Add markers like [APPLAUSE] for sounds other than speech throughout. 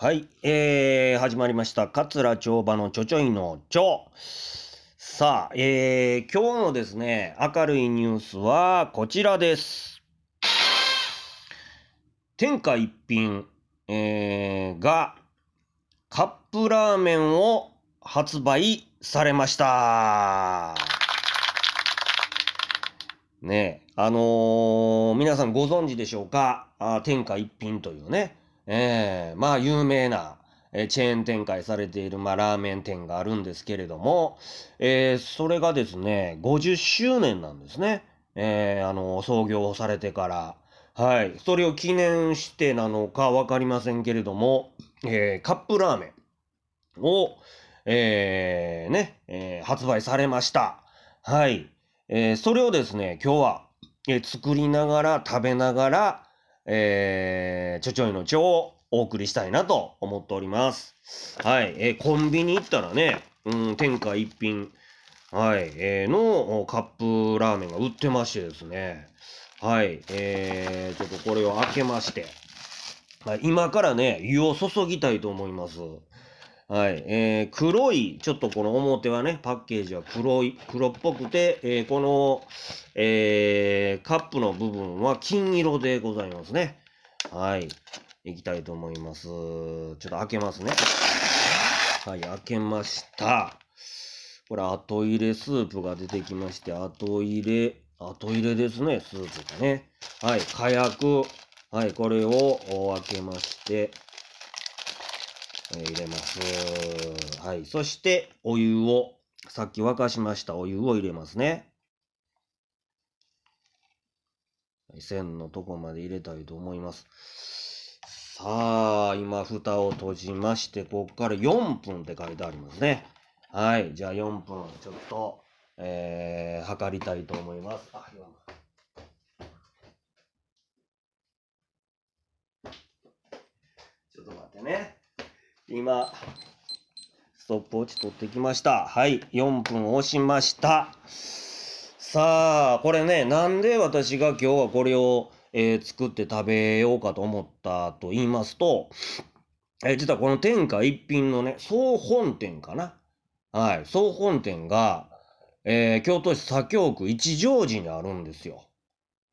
はい、えー、始まりました。桂町場のちょちょいのちょ。さあ、えー、今日のですね、明るいニュースはこちらです。天下一品、えー、が、カップラーメンを発売されました。ねえ、あのー皆さんご存知でしょうか？あ天下一品というね、えーまあ有名な、えーチェーン展開されている、まあ、ラーメン店があるんですけれども、えーそれがですね、50周年なんですね。えーあの創業されてから。はい。それを記念してなのかわかりませんけれども、えーカップラーメンを、えーね、えー発売されました。はい。えーそれをですね、今日は、えー作りながら、食べながら、えーちょちょいのちょをお送りしたいなと思っております。はい。えーコンビニ行ったらね、うん、天下一品、はい、えーのカップラーメンが売ってましてですね、はい、えー、ちょっとこれを開けまして、はい、今からね、湯を注ぎたいと思います。はい、えー、黒い、ちょっとこの表はね、パッケージは黒い、黒っぽくて、えーこの、えーカップの部分は金色でございますね。はい、いきたいと思います。ちょっと開けますね。はい、開けました。これ、後入れスープが出てきまして、後入れ、後入れですね、スープがね。はい、火薬。はい、これを開けまして、え入れます。はい、そして、お湯を、さっき沸かしましたお湯を入れますね。線のとこまで入れたいと思います。さあ、今、蓋を閉じまして、ここから4分って書いてありますね。はい、じゃあ4分、ちょっと、えー、測りたいと思います。あ、言わないちょっと待ってね。今、ストップウォッチ取ってきました。はい、4分押しました。さあ、これね、なんで私が今日はこれを、えー作って食べようかと思ったと言いますと、えー実はこの天下一品のね、総本店かな。はい、総本店が、えー京都市左京区一条寺にあるんですよ。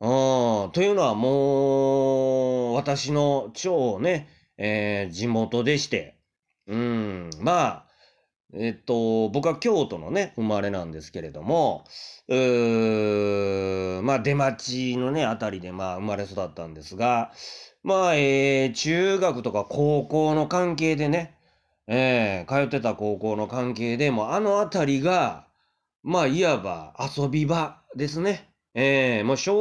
うん、というのはもう、私の超ね、えー地元でして、うん、まあ、えっと、僕は京都のね、生まれなんですけれども、うーまあ、出町のね、あたりで、まあ、生まれ育ったんですが、まあ、えー中学とか高校の関係でね、えー通ってた高校の関係でも、あのあたりが、まあ、いわば遊び場ですね。ええもう小、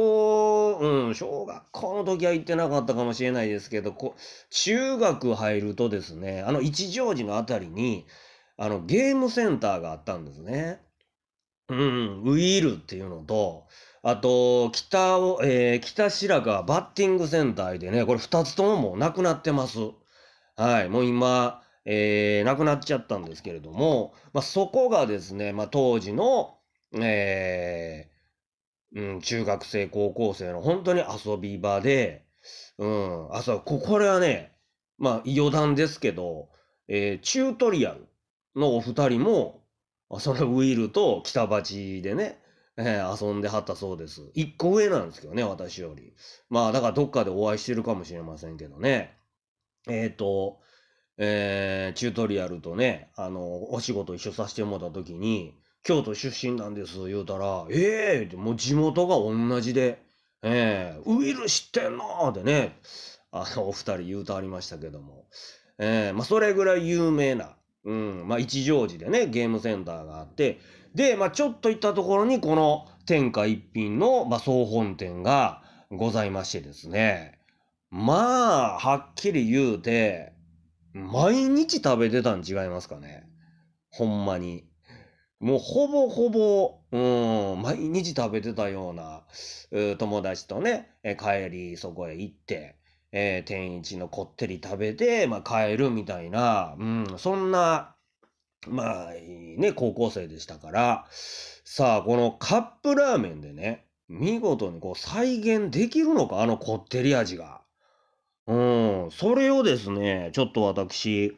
うん、小学校の時は行ってなかったかもしれないですけど、こ中学入るとですね、あの一条寺のあたりに、あのゲームセンターがあったんですね。うん、ウィールっていうのと、あと、北を、えー北白川バッティングセンターでね、これ二つとももうなくなってます。はい、もう今、えーなくなっちゃったんですけれども、まあ、そこがですね、まあ、当時の、えーうん、中学生、高校生の本当に遊び場で、うん、あ、そ、こ、これはね、まあ余談ですけど、えーチュートリアルのお二人も、そのウィルと北町でね、えー遊んではったそうです。一個上なんですけどね、私より。まあ、だからどっかでお会いしてるかもしれませんけどね。えっ、と、えーチュートリアルとね、あの、お仕事一緒させてもらった時に、京都出身なんです、言うたら、ええって、もう地元が同じで、ええウィル知ってんのってね、あの、お二人言うとありましたけども、ええまあ、それぐらい有名な、うん、まあ、一乗寺でね、ゲームセンターがあって、で、まあ、ちょっと行ったところに、この天下一品の、まあ、総本店がございましてですね、まあ、はっきり言うて、毎日食べてたん違いますかね。ほんまに。もうほぼほぼ、うん、毎日食べてたような、う友達とね、え帰りそこへ行って、えー天一のこってり食べて、まあ、帰るみたいな、うん、そんな、まあ、ね、高校生でしたから、さあ、このカップラーメンでね、見事にこう再現できるのか、あのこってり味が。うん、それをですね、ちょっと私、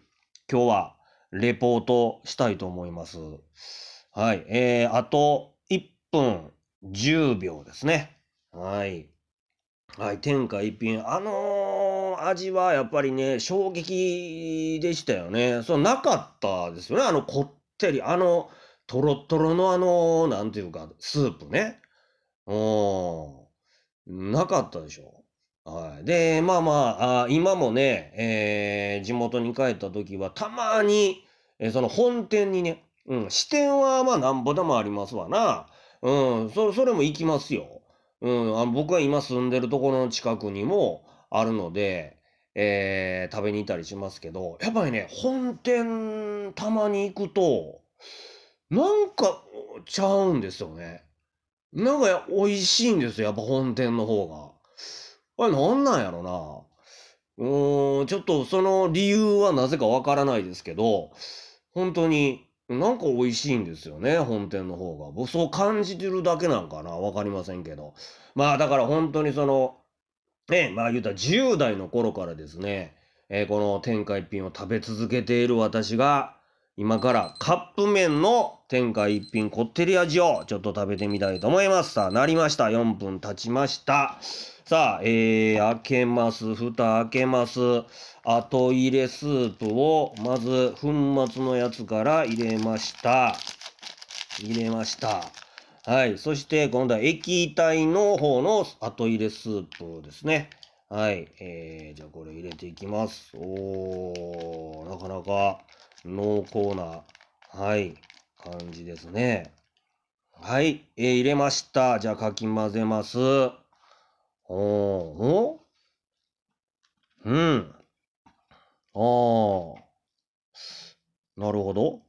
今日はレポートしたいと思います。はい。えー、あと1分10秒ですね。はい。はい、天下一品。あのー、味はやっぱりね、衝撃でしたよね。そう、なかったですよね。あの、こってり、あの、とろとろのあの、なんていうか、スープね。うん。なかったでしょ。はい。で、まあまあ、あ今もね、えー、地元に帰った時は、たまに、えー、その本店にね、うん、支店はまあなんぼでもありますわな。うん、そそれも行きますよ。うん、あの僕が今住んでるところの近くにもあるので、えー、食べに行ったりしますけど、やっぱりね、本店たまに行くと、なんかちゃうんですよね。なんか美味しいんですよ、やっぱ本店の方が。あれなんなんやろな。うーん、ちょっとその理由はなぜかわからないですけど、本当になんか美味しいんですよね、本店の方が。僕そう感じてるだけなんかな、わかりませんけど。まあだから本当にその、ね、まあ言うたら10代の頃からですね、えー、この天下一品を食べ続けている私が、今からカップ麺の天下一品こってり味をちょっと食べてみたいと思います。さあ、なりました。4分経ちました。さあ、えー、開けます。蓋開けます。後入れスープを、まず、粉末のやつから入れました。入れました。はい。そして、今度は液体の方の後入れスープですね。はい。えー、じゃあこれ入れていきます。おー、なかなか濃厚な、はい、感じですね。はい。えー、入れました。じゃあかき混ぜます。おおうん。あー。なるほど。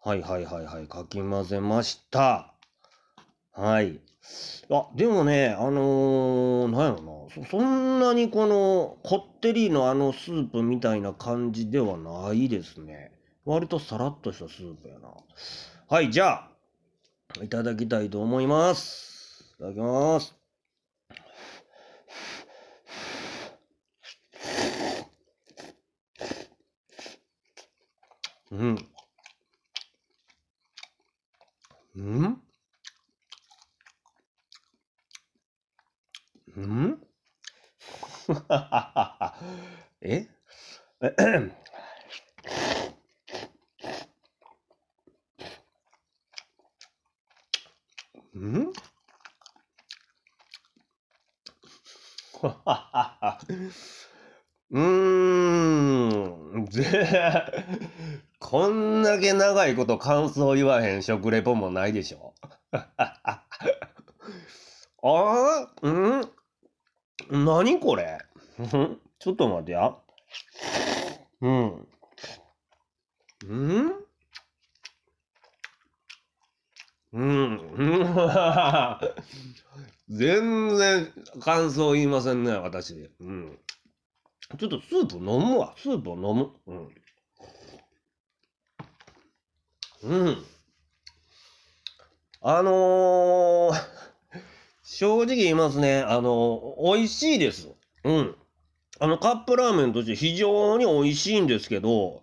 はいはいはいはい。かき混ぜました。はい。あ、でもね、あのー、なんやろなそ。そんなにこの、こってりのあのスープみたいな感じではないですね。割とさらっとしたスープやな。はい、じゃあ、いただきたいと思います。いただきます。うん。うん？ん？え？うん？[LAUGHS] [COUGHS] [LAUGHS] うーん。ぜ、こんだけ長いこと感想言わへん食レポもないでしょ。あ [LAUGHS] あ、うん？何これ？[LAUGHS] ちょっと待ってや。うん。うん？うん。[LAUGHS] 全然感想言いませんね、私。うん。ちょっとスープ飲むわ。スープを飲む。うん。うん。あのー、正直言いますね。あの、美味しいです。うん。あの、カップラーメンとして非常に美味しいんですけど、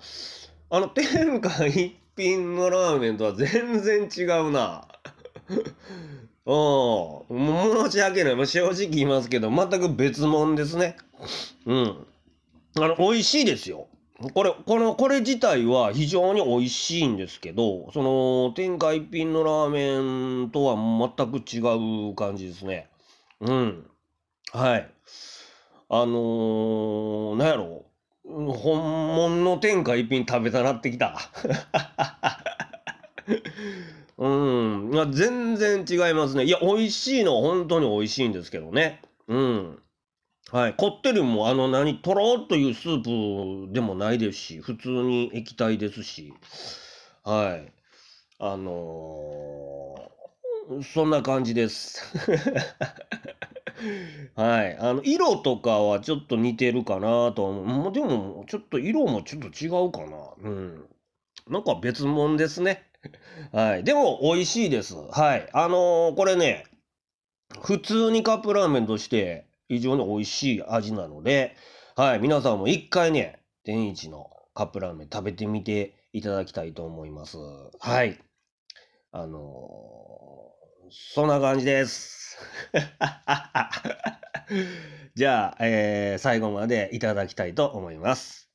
あの、天下一品のラーメンとは全然違うな。[LAUGHS] うん。申し訳ない。正直言いますけど、全く別物ですね。うん。あの、美味しいですよ。これ、この、これ自体は非常に美味しいんですけど、その、天下一品のラーメンとは全く違う感じですね。うん。はい。あのー、なんやろ本物の天下一品食べたなってきた。[LAUGHS] うん。いや、全然違いますね。いや、美味しいのは本当に美味しいんですけどね。うん。はい。こってりも、あの、何、とろっというスープでもないですし、普通に液体ですし、はい。あのー、そんな感じです。[LAUGHS] はい。あの、色とかはちょっと似てるかなと思う。でも、ちょっと色もちょっと違うかな。うん。なんか別物ですね。はい。でも、美味しいです。はい。あのー、これね、普通にカップラーメンとして非常に美味しい味なので、はい、皆さんも一回ね、天一のカップラーメン食べてみていただきたいと思います。はい。あのーそんな感じです。[LAUGHS] じゃあ、えー最後までいただきたいと思います。